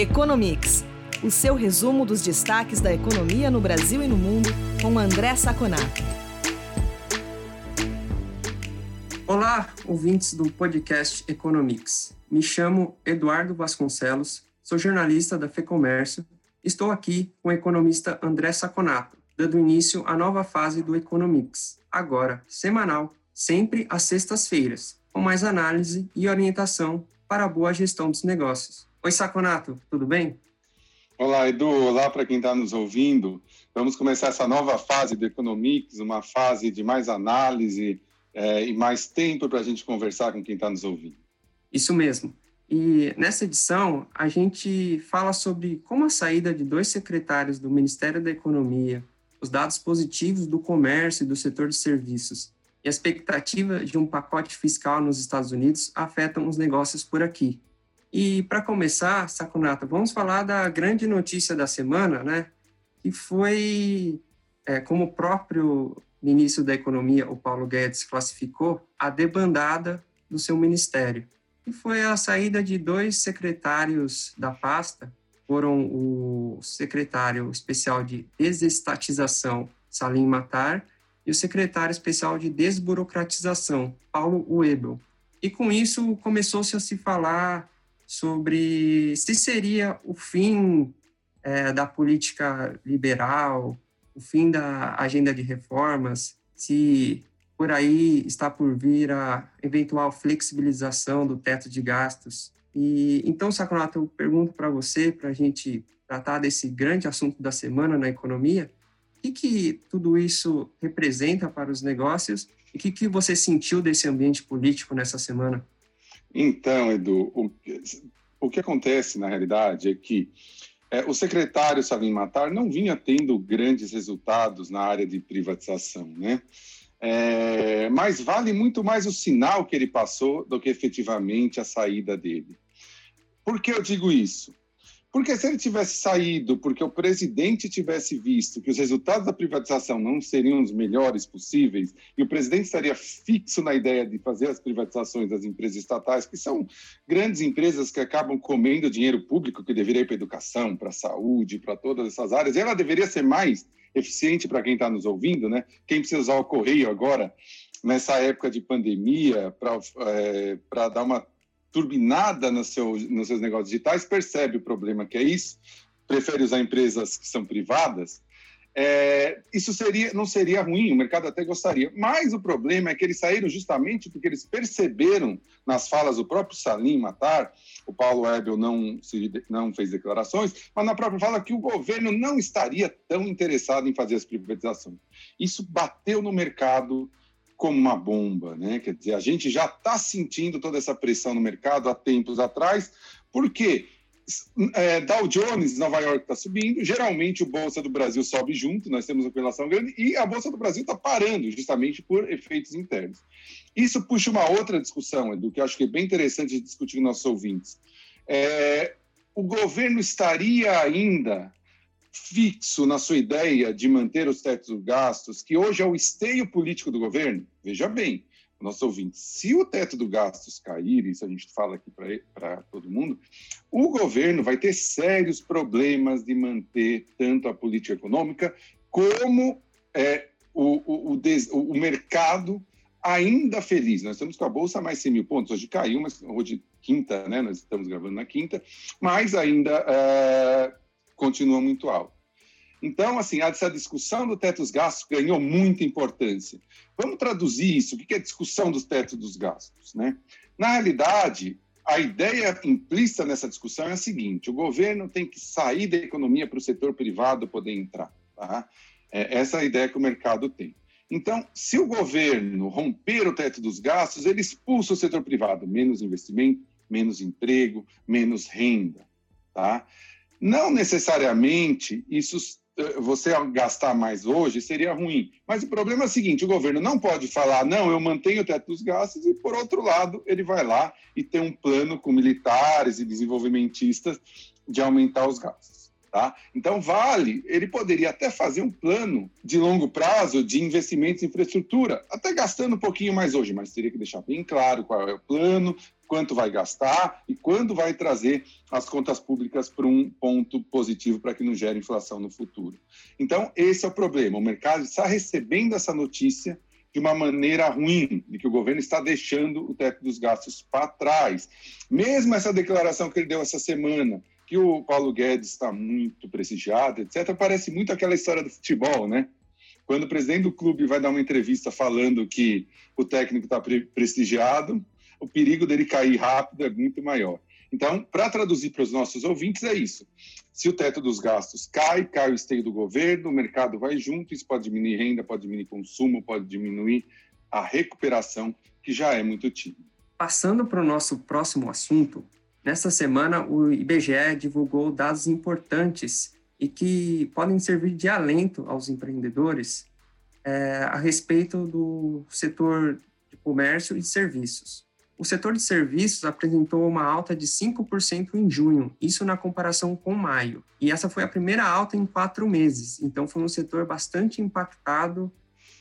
Economics, o seu resumo dos destaques da economia no Brasil e no mundo, com André Saconato. Olá, ouvintes do podcast Economics. Me chamo Eduardo Vasconcelos, sou jornalista da FEComércio. Estou aqui com o economista André Saconato, dando início à nova fase do Economics, agora semanal, sempre às sextas-feiras, com mais análise e orientação para a boa gestão dos negócios. Oi, Saconato, tudo bem? Olá, Edu. Olá para quem está nos ouvindo. Vamos começar essa nova fase do Economics, uma fase de mais análise é, e mais tempo para a gente conversar com quem está nos ouvindo. Isso mesmo. E nessa edição, a gente fala sobre como a saída de dois secretários do Ministério da Economia, os dados positivos do comércio e do setor de serviços e a expectativa de um pacote fiscal nos Estados Unidos afetam os negócios por aqui. E para começar, Sakunato, vamos falar da grande notícia da semana, né? Que foi, é, como o próprio ministro da Economia, o Paulo Guedes, classificou, a debandada do seu ministério. E foi a saída de dois secretários da pasta, foram o secretário especial de desestatização, Salim Matar, e o secretário especial de desburocratização, Paulo Webel. E com isso começou-se a se falar sobre se seria o fim é, da política liberal, o fim da agenda de reformas, se por aí está por vir a eventual flexibilização do teto de gastos. E então, Saconato, eu pergunto para você, para a gente tratar desse grande assunto da semana na economia, o que, que tudo isso representa para os negócios e o que, que você sentiu desse ambiente político nessa semana? Então, Edu, o, o que acontece na realidade é que é, o secretário Salim Matar não vinha tendo grandes resultados na área de privatização, né? É, mas vale muito mais o sinal que ele passou do que efetivamente a saída dele. Por que eu digo isso? Porque se ele tivesse saído, porque o presidente tivesse visto que os resultados da privatização não seriam os melhores possíveis, e o presidente estaria fixo na ideia de fazer as privatizações das empresas estatais, que são grandes empresas que acabam comendo dinheiro público que deveria ir para a educação, para a saúde, para todas essas áreas, e ela deveria ser mais eficiente para quem está nos ouvindo, né? Quem precisa usar o correio agora, nessa época de pandemia, para é, dar uma turbinada no seu, nos seus negócios digitais, percebe o problema que é isso, prefere usar empresas que são privadas, é, isso seria, não seria ruim, o mercado até gostaria. Mas o problema é que eles saíram justamente porque eles perceberam nas falas do próprio Salim Matar, o Paulo Ebel não, se, não fez declarações, mas na própria fala que o governo não estaria tão interessado em fazer as privatizações. Isso bateu no mercado, como uma bomba, né? Quer dizer, a gente já está sentindo toda essa pressão no mercado há tempos atrás, porque é, Dow Jones, Nova York está subindo, geralmente o Bolsa do Brasil sobe junto, nós temos uma correlação grande, e a Bolsa do Brasil está parando, justamente por efeitos internos. Isso puxa uma outra discussão, Edu, que eu acho que é bem interessante discutir com nossos ouvintes. É, o governo estaria ainda fixo na sua ideia de manter os tetos gastos, que hoje é o esteio político do governo, veja bem, nosso ouvinte, se o teto dos gastos cair, isso a gente fala aqui para todo mundo, o governo vai ter sérios problemas de manter tanto a política econômica como é, o, o, o, o mercado ainda feliz. Nós estamos com a Bolsa mais 100 mil pontos, hoje caiu, mas hoje quinta, né? Nós estamos gravando na quinta, mas ainda é, continua muito alto. Então, assim, essa discussão do teto dos gastos ganhou muita importância. Vamos traduzir isso. O que é discussão do teto dos gastos? Né? Na realidade, a ideia implícita nessa discussão é a seguinte: o governo tem que sair da economia para o setor privado poder entrar. Tá? É essa é a ideia que o mercado tem. Então, se o governo romper o teto dos gastos, ele expulsa o setor privado, menos investimento, menos emprego, menos renda. Tá? Não necessariamente isso eh, você gastar mais hoje seria ruim. Mas o problema é o seguinte: o governo não pode falar, não, eu mantenho o teto dos gastos, e por outro lado, ele vai lá e tem um plano com militares e desenvolvimentistas de aumentar os gastos. Tá? Então, vale, ele poderia até fazer um plano de longo prazo de investimentos em infraestrutura, até gastando um pouquinho mais hoje, mas teria que deixar bem claro qual é o plano, quanto vai gastar e quando vai trazer as contas públicas para um ponto positivo para que não gere inflação no futuro. Então, esse é o problema. O mercado está recebendo essa notícia de uma maneira ruim, de que o governo está deixando o teto dos gastos para trás. Mesmo essa declaração que ele deu essa semana, que o Paulo Guedes está muito prestigiado, etc., parece muito aquela história do futebol, né? Quando o presidente do clube vai dar uma entrevista falando que o técnico está prestigiado, o perigo dele cair rápido é muito maior. Então, para traduzir para os nossos ouvintes, é isso. Se o teto dos gastos cai, cai o esteio do governo, o mercado vai junto, isso pode diminuir renda, pode diminuir consumo, pode diminuir a recuperação, que já é muito tímida. Passando para o nosso próximo assunto, nesta semana o IBGE divulgou dados importantes e que podem servir de alento aos empreendedores é, a respeito do setor de comércio e serviços. O setor de serviços apresentou uma alta de 5% em junho, isso na comparação com maio. E essa foi a primeira alta em quatro meses, então foi um setor bastante impactado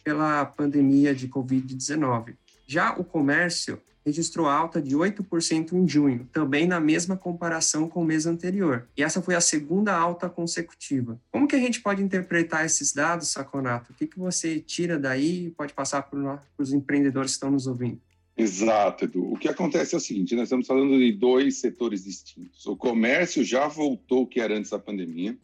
pela pandemia de Covid-19. Já o comércio registrou alta de 8% em junho, também na mesma comparação com o mês anterior. E essa foi a segunda alta consecutiva. Como que a gente pode interpretar esses dados, Saconato? O que, que você tira daí e pode passar para os empreendedores que estão nos ouvindo? Exato, Edu. O que acontece é o seguinte: nós estamos falando de dois setores distintos. O comércio já voltou o que era antes da pandemia,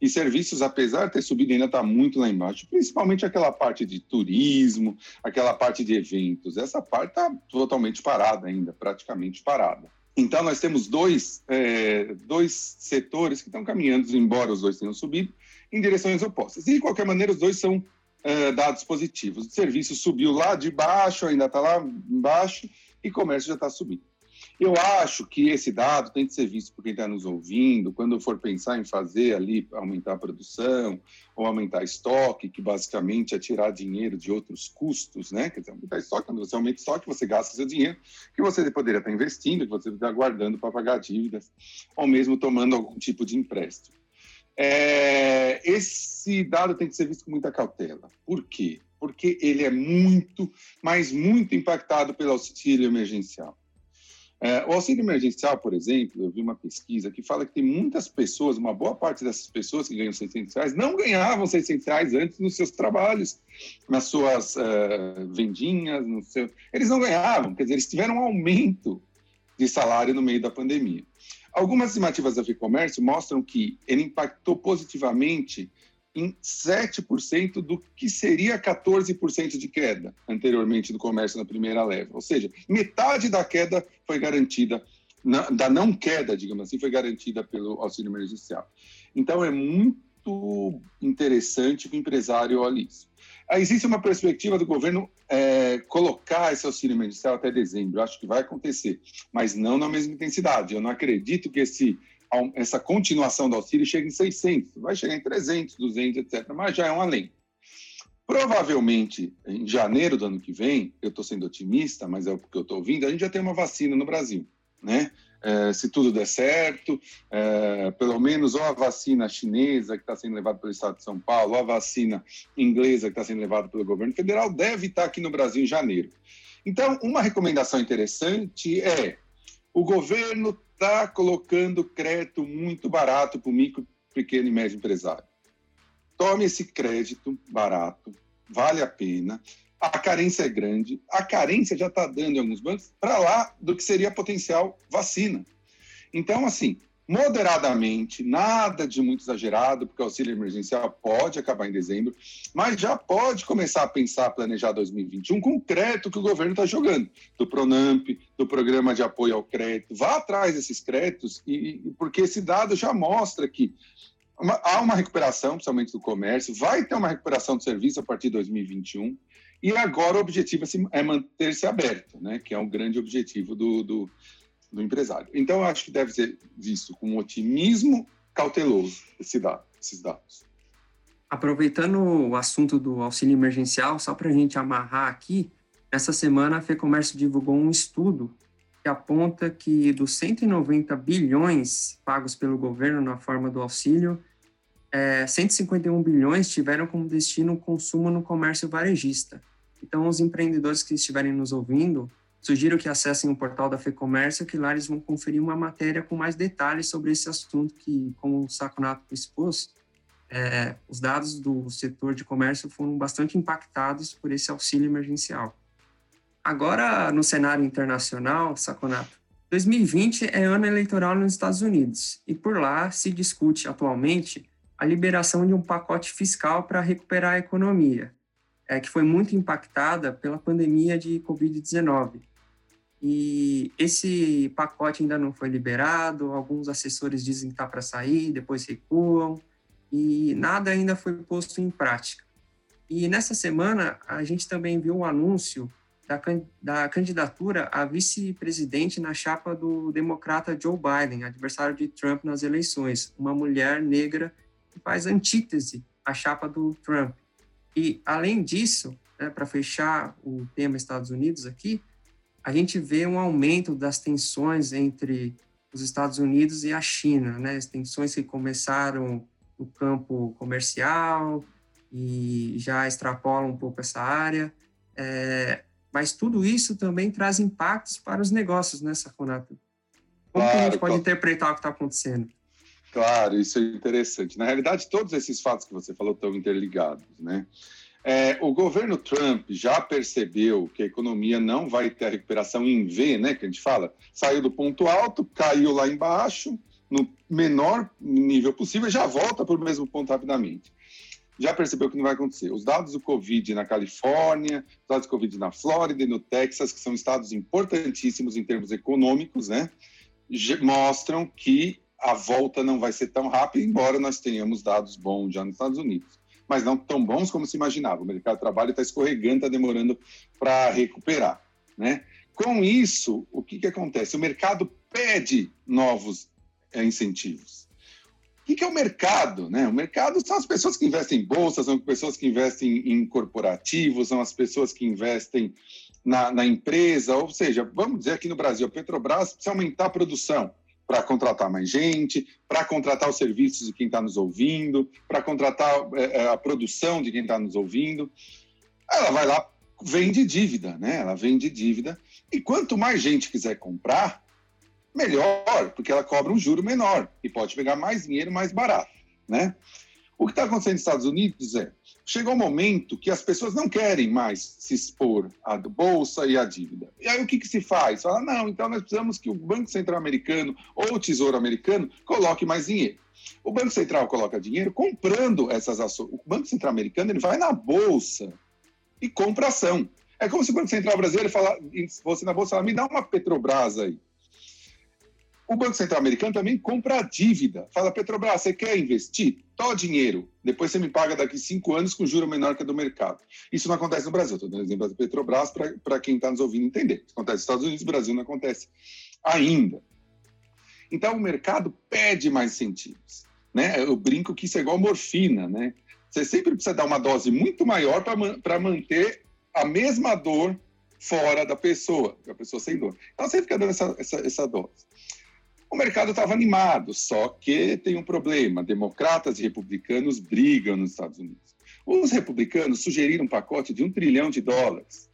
e serviços, apesar de ter subido, ainda está muito lá embaixo, principalmente aquela parte de turismo, aquela parte de eventos. Essa parte está totalmente parada ainda, praticamente parada. Então, nós temos dois, é, dois setores que estão caminhando, embora os dois tenham subido, em direções opostas. E, de qualquer maneira, os dois são uh, dados positivos. O serviço subiu lá de baixo, ainda está lá embaixo, e comércio já está subindo. Eu acho que esse dado tem que ser visto por quem está nos ouvindo, quando for pensar em fazer ali, aumentar a produção, ou aumentar estoque, que basicamente é tirar dinheiro de outros custos, né? Quer dizer, aumentar estoque, quando você aumenta estoque, você gasta seu dinheiro, que você poderia estar investindo, que você está guardando para pagar dívidas, ou mesmo tomando algum tipo de empréstimo. É, esse dado tem que ser visto com muita cautela. Por quê? Porque ele é muito, mas muito impactado pelo auxílio emergencial. É, o auxílio emergencial, por exemplo, eu vi uma pesquisa que fala que tem muitas pessoas, uma boa parte dessas pessoas que ganham 600 reais, não ganhavam 600 reais antes nos seus trabalhos, nas suas uh, vendinhas, no seu... eles não ganhavam, quer dizer, eles tiveram um aumento de salário no meio da pandemia. Algumas estimativas da FIComércio mostram que ele impactou positivamente em 7% do que seria 14% de queda anteriormente do comércio na primeira leva. Ou seja, metade da queda foi garantida, da não queda, digamos assim, foi garantida pelo auxílio emergencial. Então é muito interessante que o empresário olhe isso. Existe uma perspectiva do governo é, colocar esse auxílio emergencial até dezembro. Acho que vai acontecer, mas não na mesma intensidade. Eu não acredito que esse, essa continuação do auxílio chegue em 600. Vai chegar em 300, 200, etc. Mas já é um além. Provavelmente, em janeiro do ano que vem, eu estou sendo otimista, mas é o que eu estou ouvindo, a gente já tem uma vacina no Brasil, né? é, se tudo der certo, é, pelo menos ou a vacina chinesa que está sendo levada pelo Estado de São Paulo, ou a vacina inglesa que está sendo levada pelo governo federal, deve estar tá aqui no Brasil em janeiro. Então, uma recomendação interessante é o governo está colocando crédito muito barato para o micro, pequeno e médio empresário. Tome esse crédito barato, vale a pena a carência é grande, a carência já está dando em alguns bancos para lá do que seria potencial vacina. Então, assim, moderadamente, nada de muito exagerado, porque o auxílio emergencial pode acabar em dezembro, mas já pode começar a pensar, planejar 2021 com o crédito que o governo está jogando, do Pronamp, do Programa de Apoio ao Crédito. Vá atrás desses créditos, e, porque esse dado já mostra que uma, há uma recuperação, principalmente do comércio, vai ter uma recuperação do serviço a partir de 2021, e agora o objetivo é, é manter-se aberto, né? que é um grande objetivo do, do, do empresário. Então, eu acho que deve ser visto com um otimismo cauteloso esse dado, esses dados. Aproveitando o assunto do auxílio emergencial, só para a gente amarrar aqui, essa semana a FEComércio divulgou um estudo que aponta que dos 190 bilhões pagos pelo governo na forma do auxílio, é, 151 bilhões tiveram como destino o consumo no comércio varejista. Então, os empreendedores que estiverem nos ouvindo, sugiro que acessem o portal da FEComércio, que lá eles vão conferir uma matéria com mais detalhes sobre esse assunto que, como o Saconato expôs, é, os dados do setor de comércio foram bastante impactados por esse auxílio emergencial. Agora, no cenário internacional, Saconato, 2020 é ano eleitoral nos Estados Unidos e por lá se discute atualmente a liberação de um pacote fiscal para recuperar a economia, é, que foi muito impactada pela pandemia de Covid-19. E esse pacote ainda não foi liberado, alguns assessores dizem que está para sair, depois recuam e nada ainda foi posto em prática. E nessa semana, a gente também viu um anúncio da, da candidatura a vice-presidente na chapa do democrata Joe Biden, adversário de Trump nas eleições, uma mulher negra que faz antítese à chapa do Trump. E, além disso, né, para fechar o tema Estados Unidos aqui, a gente vê um aumento das tensões entre os Estados Unidos e a China, né? As tensões que começaram no campo comercial e já extrapola um pouco essa área. É, mas tudo isso também traz impactos para os negócios, né, Saconato? Como claro, que a gente pode interpretar o que está acontecendo? Claro, isso é interessante. Na realidade, todos esses fatos que você falou estão interligados, né? É, o governo Trump já percebeu que a economia não vai ter a recuperação em V, né? Que a gente fala, saiu do ponto alto, caiu lá embaixo, no menor nível possível já volta para o mesmo ponto rapidamente. Já percebeu que não vai acontecer. Os dados do Covid na Califórnia, os dados do Covid na Flórida e no Texas, que são estados importantíssimos em termos econômicos, né, mostram que a volta não vai ser tão rápida, embora nós tenhamos dados bons já nos Estados Unidos. Mas não tão bons como se imaginava. O mercado de trabalho está escorregando, está demorando para recuperar. Né? Com isso, o que, que acontece? O mercado pede novos é, incentivos. O que é o mercado? Né? O mercado são as pessoas que investem em bolsas, são as pessoas que investem em corporativos, são as pessoas que investem na, na empresa. Ou seja, vamos dizer aqui no Brasil, a Petrobras precisa aumentar a produção para contratar mais gente, para contratar os serviços de quem está nos ouvindo, para contratar é, a produção de quem está nos ouvindo. Ela vai lá, vende dívida, né? Ela vende dívida. E quanto mais gente quiser comprar, melhor, porque ela cobra um juro menor e pode pegar mais dinheiro mais barato, né? O que está acontecendo nos Estados Unidos é, chegou um momento que as pessoas não querem mais se expor à bolsa e à dívida. E aí o que, que se faz? Fala, não, então nós precisamos que o Banco Central americano ou o Tesouro americano coloque mais dinheiro. O Banco Central coloca dinheiro comprando essas ações. O Banco Central americano ele vai na bolsa e compra ação. É como se o Banco Central brasileiro fala, fosse na bolsa, fala, me dá uma Petrobras aí. O Banco Central americano também compra a dívida. Fala, Petrobras, você quer investir? Tó dinheiro. Depois você me paga daqui cinco anos com juro menor que a do mercado. Isso não acontece no Brasil. Estou dando exemplo da Petrobras para quem está nos ouvindo entender. Isso acontece nos Estados Unidos, no Brasil não acontece ainda. Então, o mercado pede mais incentivos. Né? Eu brinco que isso é igual morfina. Né? Você sempre precisa dar uma dose muito maior para manter a mesma dor fora da pessoa, a pessoa sem dor. Então, você fica dando essa, essa, essa dose. O mercado estava animado, só que tem um problema: democratas e republicanos brigam nos Estados Unidos. Os republicanos sugeriram um pacote de um trilhão de dólares.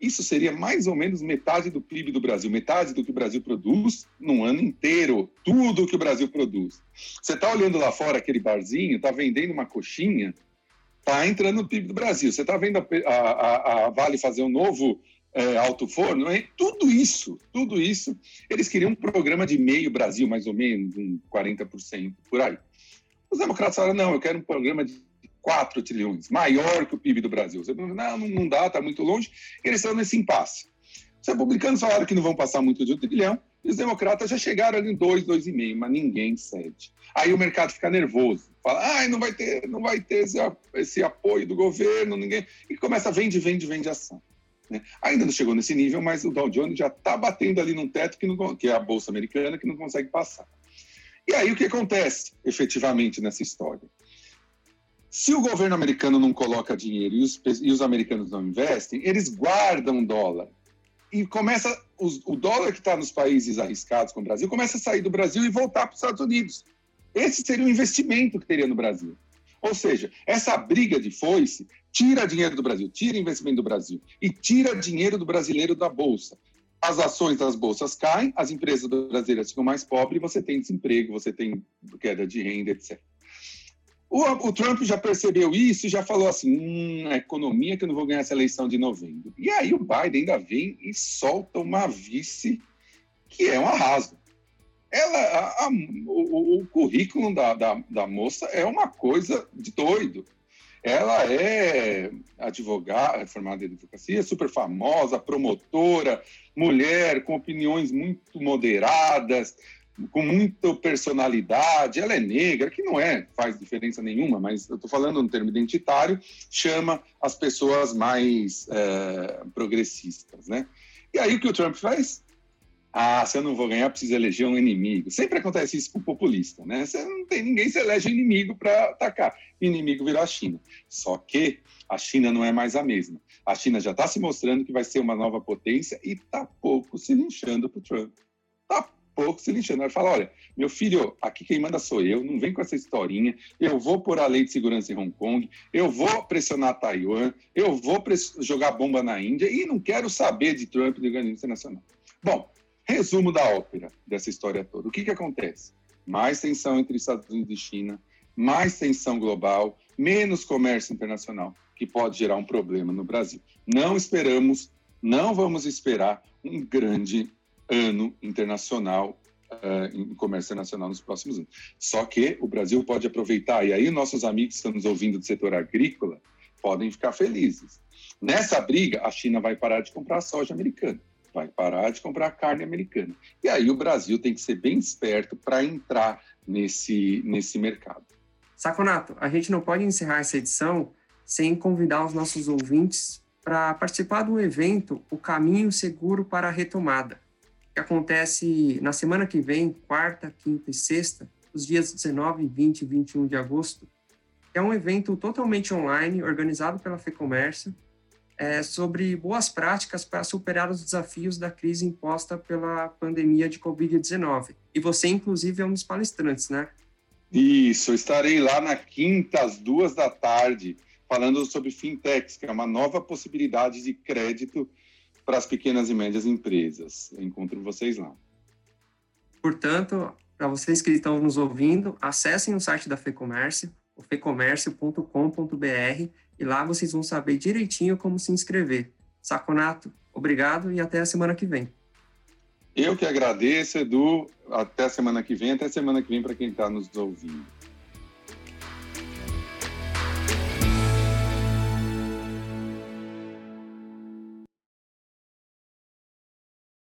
Isso seria mais ou menos metade do PIB do Brasil, metade do que o Brasil produz num ano inteiro, tudo que o Brasil produz. Você está olhando lá fora aquele barzinho, está vendendo uma coxinha, está entrando no PIB do Brasil. Você está vendo a, a, a, Vale fazer um novo é, alto forno, tudo isso, tudo isso, eles queriam um programa de meio Brasil, mais ou menos, um 40% por aí. Os democratas falaram, não, eu quero um programa de 4 trilhões, maior que o PIB do Brasil. Não, não dá, está muito longe. Eles estão nesse impasse. Os republicanos falaram que não vão passar muito de um trilhão, e os democratas já chegaram ali em 2, 2,5, mas ninguém cede. Aí o mercado fica nervoso, fala, ah, não vai ter, não vai ter esse, esse apoio do governo, ninguém. E começa a vende, vende, vende ação. Né? Ainda não chegou nesse nível, mas o Dow Jones já está batendo ali num teto que, não, que é a Bolsa Americana, que não consegue passar. E aí o que acontece efetivamente nessa história? Se o governo americano não coloca dinheiro e os, e os americanos não investem, eles guardam dólar e começa os, o dólar que está nos países arriscados com o Brasil começa a sair do Brasil e voltar para os Estados Unidos. Esse seria o investimento que teria no Brasil. Ou seja, essa briga de foice tira dinheiro do Brasil, tira investimento do Brasil e tira dinheiro do brasileiro da bolsa. As ações das bolsas caem, as empresas brasileiras ficam mais pobres, você tem desemprego, você tem queda de renda, etc. O, o, Trump já percebeu isso e já falou assim: hum, a economia que eu não vou ganhar essa eleição de novembro. E aí o Biden ainda vem e solta uma vice que é um arraso. Ela, a, a, o, o, currículo da, da, da moça é uma coisa de doido. Ela é advogada, formada em advocacia, super famosa, promotora, mulher com opiniões muito moderadas, com muita personalidade, ela é negra, que não é, faz diferença nenhuma, mas eu estou falando no termo identitário, chama as pessoas mais é, progressistas, né? E aí o que o Trump faz? Ah, se eu não vou ganhar, preciso eleger um inimigo. Sempre acontece isso com o populista, né? Você não tem ninguém se elege inimigo para atacar. Inimigo virou a China. Só que a China não é mais a mesma. A China já está se mostrando que vai ser uma nova potência e está pouco se linchando para o Trump. Está pouco se lixando. Ele fala: olha, meu filho, aqui quem manda sou eu, não vem com essa historinha. Eu vou pôr a lei de segurança em Hong Kong, eu vou pressionar Taiwan, eu vou jogar bomba na Índia e não quero saber de Trump e do organismo internacional. Bom, resumo da ópera dessa história toda. O que, que acontece? Mais tensão entre Estados Unidos e China, mais tensão global, menos comércio internacional, que pode gerar um problema no Brasil. Não esperamos, não vamos esperar um grande ano internacional uh, em comércio nacional nos próximos anos. Só que o Brasil pode aproveitar, e aí nossos amigos que estão nos ouvindo do setor agrícola podem ficar felizes. Nessa briga, a China vai parar de comprar soja americana, vai parar de comprar carne americana. E aí o Brasil tem que ser bem esperto para entrar nesse, nesse mercado. Saconato, a gente não pode encerrar essa edição sem convidar os nossos ouvintes para participar do evento O Caminho Seguro para a Retomada, que acontece na semana que vem, quarta, quinta e sexta, os dias 19, 20 e 21 de agosto. É um evento totalmente online, organizado pela FEComércio, é, sobre boas práticas para superar os desafios da crise imposta pela pandemia de Covid-19. E você, inclusive, é um dos palestrantes, né? Isso, estarei lá na quinta, às duas da tarde, falando sobre fintechs, que é uma nova possibilidade de crédito para as pequenas e médias empresas. Eu encontro vocês lá. Portanto, para vocês que estão nos ouvindo, acessem o site da FEComércio, o fecomércio.com.br, e lá vocês vão saber direitinho como se inscrever. Saconato, obrigado e até a semana que vem. Eu que agradeço, Edu. Até semana que vem, até semana que vem para quem está nos ouvindo.